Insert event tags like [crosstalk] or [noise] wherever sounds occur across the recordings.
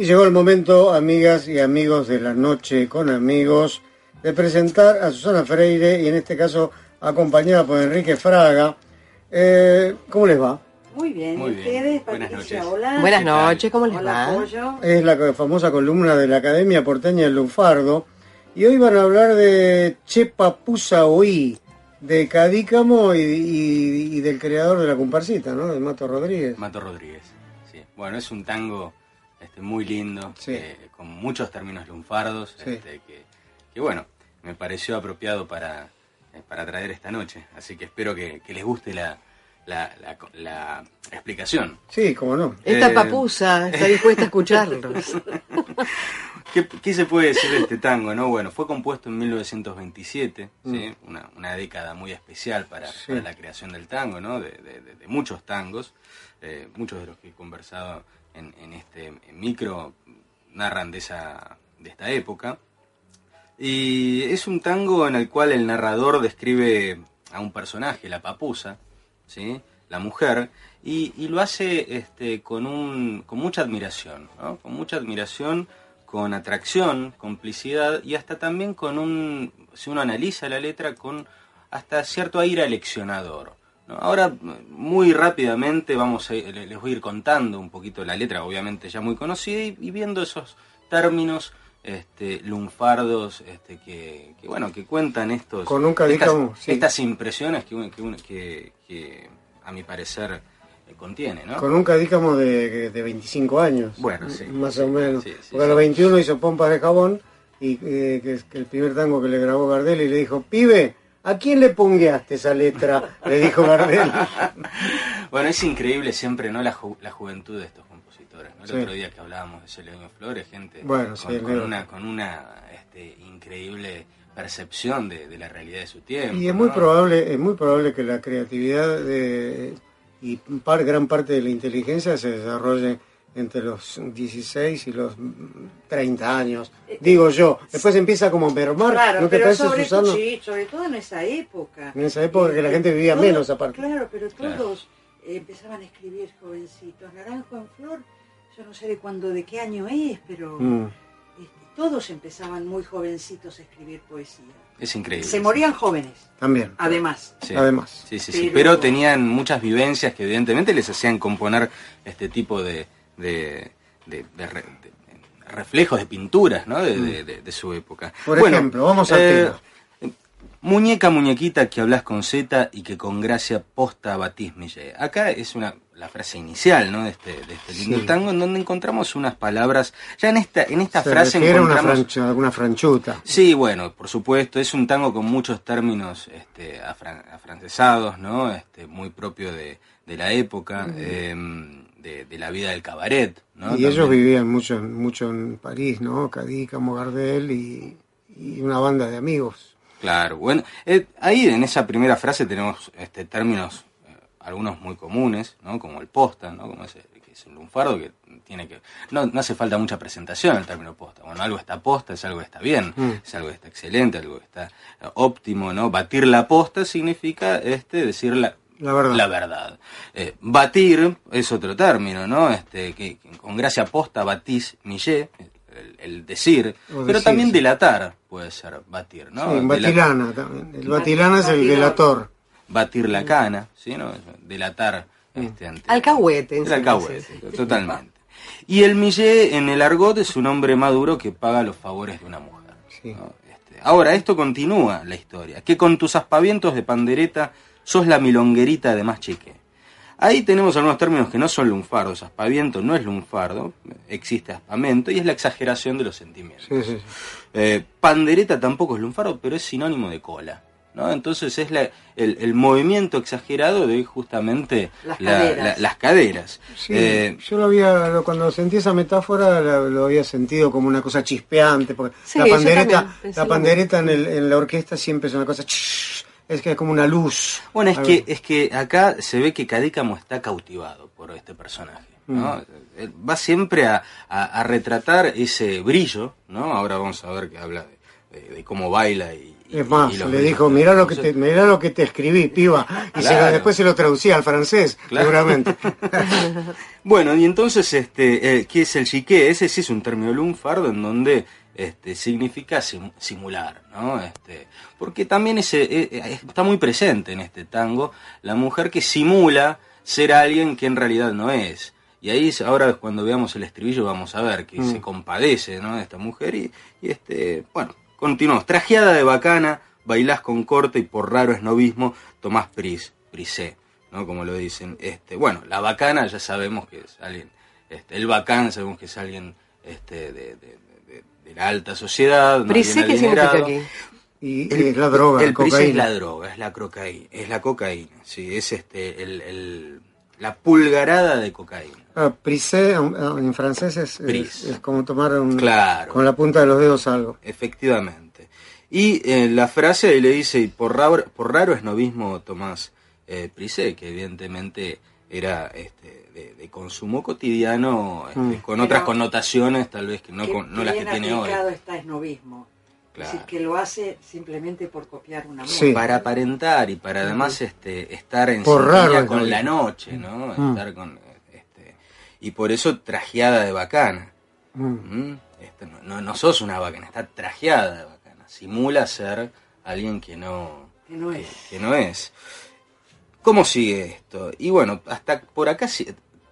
Y llegó el momento, amigas y amigos de la noche con amigos, de presentar a Susana Freire y en este caso acompañada por Enrique Fraga. Eh, ¿Cómo les va? Muy bien, Muy ¿y bien. ustedes? Buenas Patricia, noches. hola. Buenas noches, ¿cómo les Hola, va? Pollo. Es la famosa columna de la Academia Porteña del Lunfardo. Y hoy van a hablar de Chepa Pusa Oí, de Cadícamo y, y- y del creador de la comparsita, ¿no? De Mato Rodríguez. Mato Rodríguez. Sí. Bueno, es un tango este, muy lindo, Sí. eh, con muchos términos lunfardos, Sí. este, que, que, bueno, me pareció apropiado para, eh, para traer esta noche. Así que espero que, que les guste la, la, la- la explicación. Sí, cómo no. Esta Eh, papusa está dispuesta a escucharlos. [laughs] ¿Qué, qué se puede decir de este tango? no Bueno, fue compuesto en 1927, ¿sí? una, una década muy especial para, Mm. Sí. para la creación del tango, ¿no? de, de- de- de muchos tangos. Eh, muchos de los que he conversado en, este micro narran de, esa, de esta época. Y es un tango en el cual el narrador describe a un personaje, la papusa, ¿sí? la mujer, y, lo hace este, con, un, con mucha admiración, con mucha admiración, con atracción, complicidad y hasta también con un, si uno analiza la letra, con hasta cierto aire aleccionador. Ahora, muy rápidamente, vamos a, le- les voy a ir contando un poquito la letra, obviamente ya muy conocida, y, y viendo esos términos este, lunfardos este, que, que, bueno, que cuentan estos, Con un estas, cadícamo, sí. estas impresiones que, a mi parecer eh, contiene, ¿no? Con un cadícamo de, de 25 años. Bueno, sí. Más o menos. Porque a los 21 hizo Pompas de Jabón, y eh, que es que el primer tango que le grabó Gardel, y le dijo, pibe, ¿a quién le pungueaste esa letra? Le dijo Gardel. [laughs] Bueno, es increíble siempre, ¿no? La, ju- la juventud de estos compositores, ¿no? El Sí. otro día que hablábamos de Celedonio Flores, gente Bueno, con, sí, con una, con una este, increíble percepción de, de la realidad de su tiempo. Y es muy ¿no? probable, es muy probable que la creatividad de, y par- gran parte de la inteligencia se desarrolle entre los 16 y los 30 años, digo yo. Después empieza como a mermar, Claro, ¿no te pero parece, sobre, Susana? sí, sobre todo en esa época. En esa época que la gente vivía Todos- menos aparte. Claro, pero todos eh, empezaban a escribir jovencitos. Naranjo en flor, yo no sé de cuándo, de qué año es, pero Mm. este, todos empezaban muy jovencitos a escribir poesía. Es increíble. Se morían jóvenes, También, además. Sí. además. Sí, sí, sí. Pero- Pero tenían muchas vivencias que evidentemente les hacían componer este tipo de, de, de- de re- de reflejos, de pinturas, ¿no? De, de su época. Mm. Por Bueno, ejemplo, vamos al eh, tema. Muñeca, muñequita que hablas con Z y que con gracia posta batís mi ye. Acá es una la frase inicial, ¿no? De este, de este lindo Sí. tango, en donde encontramos unas palabras. Ya en esta, en esta Se frase una, encontramos. franchu- alguna franchuta. Sí, bueno, por supuesto, es un tango con muchos términos este, afran- afrancesados, ¿no? Este, muy propio de, de la época, eh, de, de la vida del cabaret, ¿no? y ellos vivían mucho, en- mucho en París, ¿no? Cadícamo, Gardel y, y una banda de amigos. Claro, bueno, eh, ahí en esa primera frase tenemos este, términos, eh, algunos muy comunes, ¿no? Como el posta, ¿no? Como ese, que es un lunfardo que tiene que... No, no hace falta mucha presentación el término posta. Bueno, algo está posta, es algo que está bien, Mm. es algo que está excelente, algo que está eh, óptimo, ¿no? Batir la posta significa este, decir la, La verdad. La verdad. Eh, batir es otro término, ¿no? Este, que, que con gracia posta batís millé, el, el decir, O pero decir, también sí. delatar puede ser batir, ¿no? Sí, Batilana también. El Batilana es el delator. batir la cana, ¿sí? ¿no? Delatar este, ante- Alcahuete, El alcahuete, totalmente. Y el millé en el argot es un hombre maduro que paga los favores de una mujer. Sí. ¿no? Este, ahora, esto continúa la historia. Que con tus aspavientos de pandereta sos la milonguerita de más chique. Ahí tenemos algunos términos que no son lunfardos. Aspaviento no es lunfardo, existe aspamento y es la exageración de los sentimientos. Sí, sí, sí. Eh, pandereta tampoco es lunfardo, pero es sinónimo de cola. ¿no? Entonces es la- el, el movimiento exagerado de justamente Las la- caderas. la- las caderas. Sí, Eh, yo lo había, cuando sentí esa metáfora la- lo, había sentido como una cosa chispeante, porque Sí, la pandereta, la pandereta en, el- en la orquesta siempre es una cosa, ch- es que es como una luz. Bueno, es A que, ver. es que acá se ve que Cadícamo está cautivado por este personaje. ¿no? Mm. Va siempre a, a- a retratar ese brillo, ¿no? Ahora vamos a ver que habla de, de- de cómo baila y, Es más, y le dijo, mira lo que te, mirá lo que te escribí, piba. Y se después se lo traducía al francés, Claro. seguramente. [laughs] Bueno, y entonces, este, eh, ¿qué es el chiqué? Ese sí es un término lunfardo en donde este, significa sim- simular, ¿no? Este, porque también ese, eh, eh, está muy presente en este tango la mujer que simula ser alguien que en realidad no es. Y ahí ahora cuando veamos el estribillo vamos a ver que se compadece, ¿no? de esta mujer y, y este, bueno, continuamos. Trajeada de bacana, bailás con corte y por raro esnovismo tomás pris, prisé. ¿no? Como lo dicen. Este, bueno, la bacana ya sabemos que es alguien, este, el bacán sabemos que es alguien este, de, de- de- la alta sociedad. ¿no? Prisé, Bien ¿qué significa aquí? Y, es la droga, El prisé es cocaína. la droga, es la cocaína, es la cocaína, sí, es este, el, el- la pulgarada de cocaína. Ah, prisé en, francés es, es, Pris. es como tomar un- Claro. con la punta de los dedos algo. Efectivamente. Y eh, la frase le dice, y por raro, por raro es novismo Tomás eh, Prisé, que evidentemente era este, de, de consumo cotidiano, este, Mm. con Pero- otras connotaciones tal vez que no, con- no las que bien tiene hoy. está esnovismo. Claro. Es decir, que lo hace simplemente por copiar una moda. Sí. Para aparentar y para además este, estar en Por sintonía raro es con la noche, ¿no? Mm. Estar con, este, y por eso trajeada de bacana. Mm. ¿Mm? Este, no, no, sos una bacana, está trajeada de bacana. Simula ser alguien que no, Que no que, es. que no es. ¿Cómo sigue esto? Y bueno, hasta por acá si-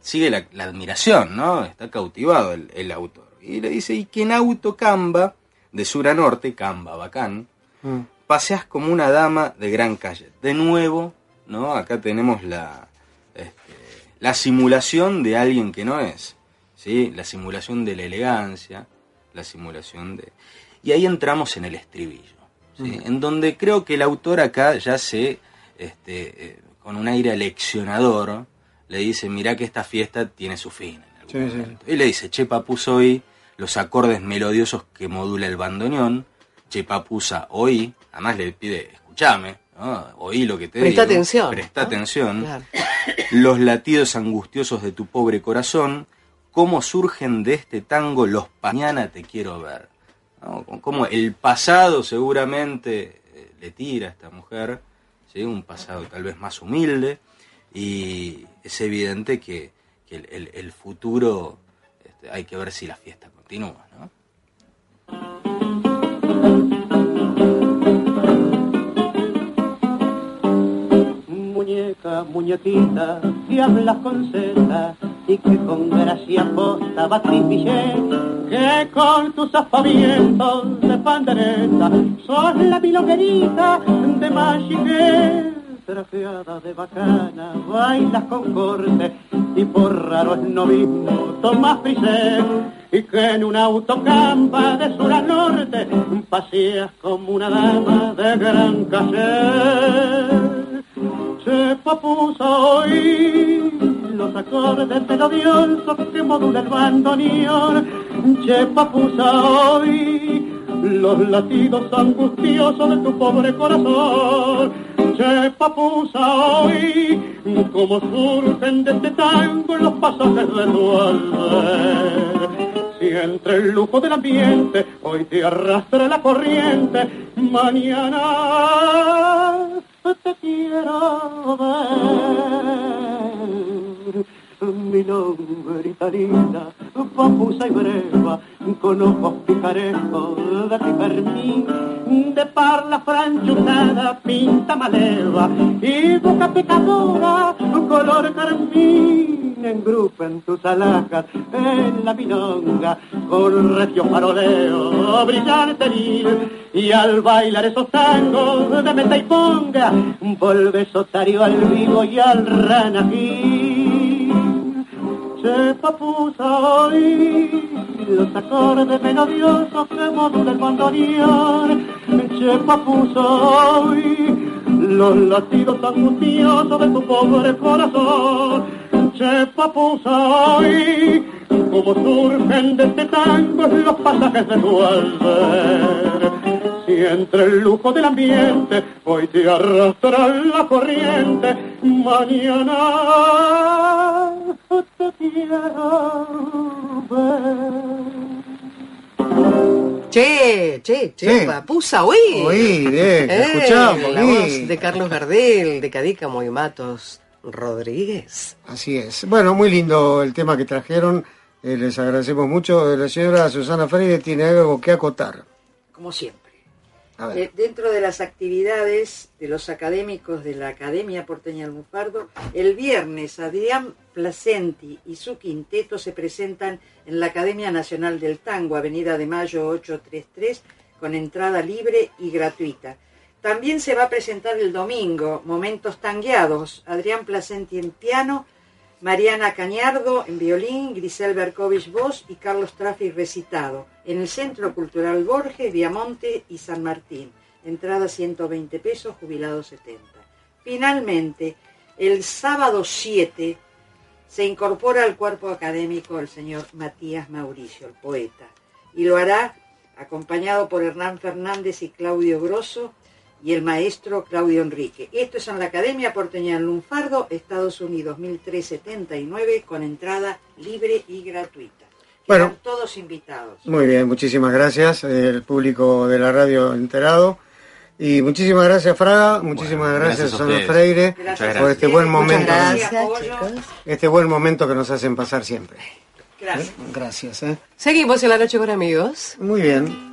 sigue la, la admiración, ¿no? Está cautivado el, el autor. Y le dice, y que en auto Camba, de sur a norte, Camba, bacán, Mm. paseas como una dama de gran calle. De nuevo, ¿no? Acá tenemos la, este, la simulación de alguien que no es, ¿sí? La simulación de la elegancia, la simulación de... Y ahí entramos en el estribillo, ¿sí? En donde creo que el autor acá ya se, este, eh, con un aire aleccionador, le dice, mira que esta fiesta tiene su fin. en algún Sí, sí, momento". Y le dice, che papuso oí los acordes melodiosos que modula el bandoneón, che papusa oí, además le pide, escúchame, ¿no? oí lo que te Presta digo, atención. presta ¿no? atención, Claro. [clears throat] los latidos angustiosos de tu pobre corazón, cómo surgen de este tango los mañana te quiero ver. ¿no? Como el pasado seguramente eh, le tira a esta mujer, un pasado tal vez más humilde, y es evidente que, que el, el- futuro este, hay que ver si la fiesta continúa. ¿no? Muñeca, muñequita, si hablas con seta y que con gracia posta batís billete, que con tus aspavientos de pandereta sos la milonguerita de Machiqué, trajeada de bacana, bailas con corte y por raro es novismo tomás prisé y que en un autocampa de sur a norte paseas como una dama de gran calle. Se papusa hoy los acordes melodiosos que modula el bandoneón. Che papusa hoy los latidos angustiosos de tu pobre corazón. Che papusa hoy como surgen de este tango los pasajes de tu alma. Si entre el lujo del ambiente hoy te arrastra la corriente, mañana te quiero ver. Mi nombre linda, papusa y breva, con ojos picarescos de pipermín, de parla franchuzada, pinta maleva, y boca pecadora, color carmín, engrupen tus alhajas en la milonga, con recio faroleo, brillante lil, y al bailar esos tangos de meta y ponga, volves otario al vivo y al ranajín. Se papusa hoy los acordes melodiosos que modula el bandoneón. Se papusa hoy los latidos angustiosos de tu pobre corazón. Se papusa hoy como surgen de este tango los pasajes de tu alber. Si entre el lujo del ambiente hoy te arrastra la corriente, mañana. Che, che, che, Sí. papusa, uy. Oí, bien, Eh, escuchamos, La oí. voz de Carlos Gardel, de Cadica Moimatos Rodríguez. Así es. Bueno, muy lindo el tema que trajeron. Eh, les agradecemos mucho. La señora Susana Freire tiene algo que acotar. Como siempre. Eh, dentro de las actividades de los académicos de la Academia Porteña Lunfardo, el viernes Adrián Placenti y su quinteto se presentan en la Academia Nacional del Tango, Avenida de Mayo 833, con entrada libre y gratuita. También se va a presentar el domingo Momentos Tangueados, Adrián Placenti en piano, Mariana Cañardo en violín, Grisel Berkovich voz y Carlos Trafi recitado, en el Centro Cultural Borges, Viamonte y San Martín. Entrada 120 pesos, jubilado 70. Finalmente, el sábado 7 se incorpora al cuerpo académico el señor Matías Mauricio, el poeta, y lo hará acompañado por Hernán Fernández y Claudio Grosso y el maestro Claudio Enrique. Esto es en la Academia Porteña en Lunfardo, Estados Unidos 1379, con entrada libre y gratuita. Bueno. Están todos invitados. Muy bien, muchísimas gracias. El público de la radio enterado. Y muchísimas gracias, Fraga. Muchísimas Bueno, gracias, Susana. Freire, Gracias por este buen muchas momento. gracias. Este buen momento que nos hacen pasar siempre. Gracias. Gracias. ¿eh? Seguimos en la noche con amigos. Muy bien.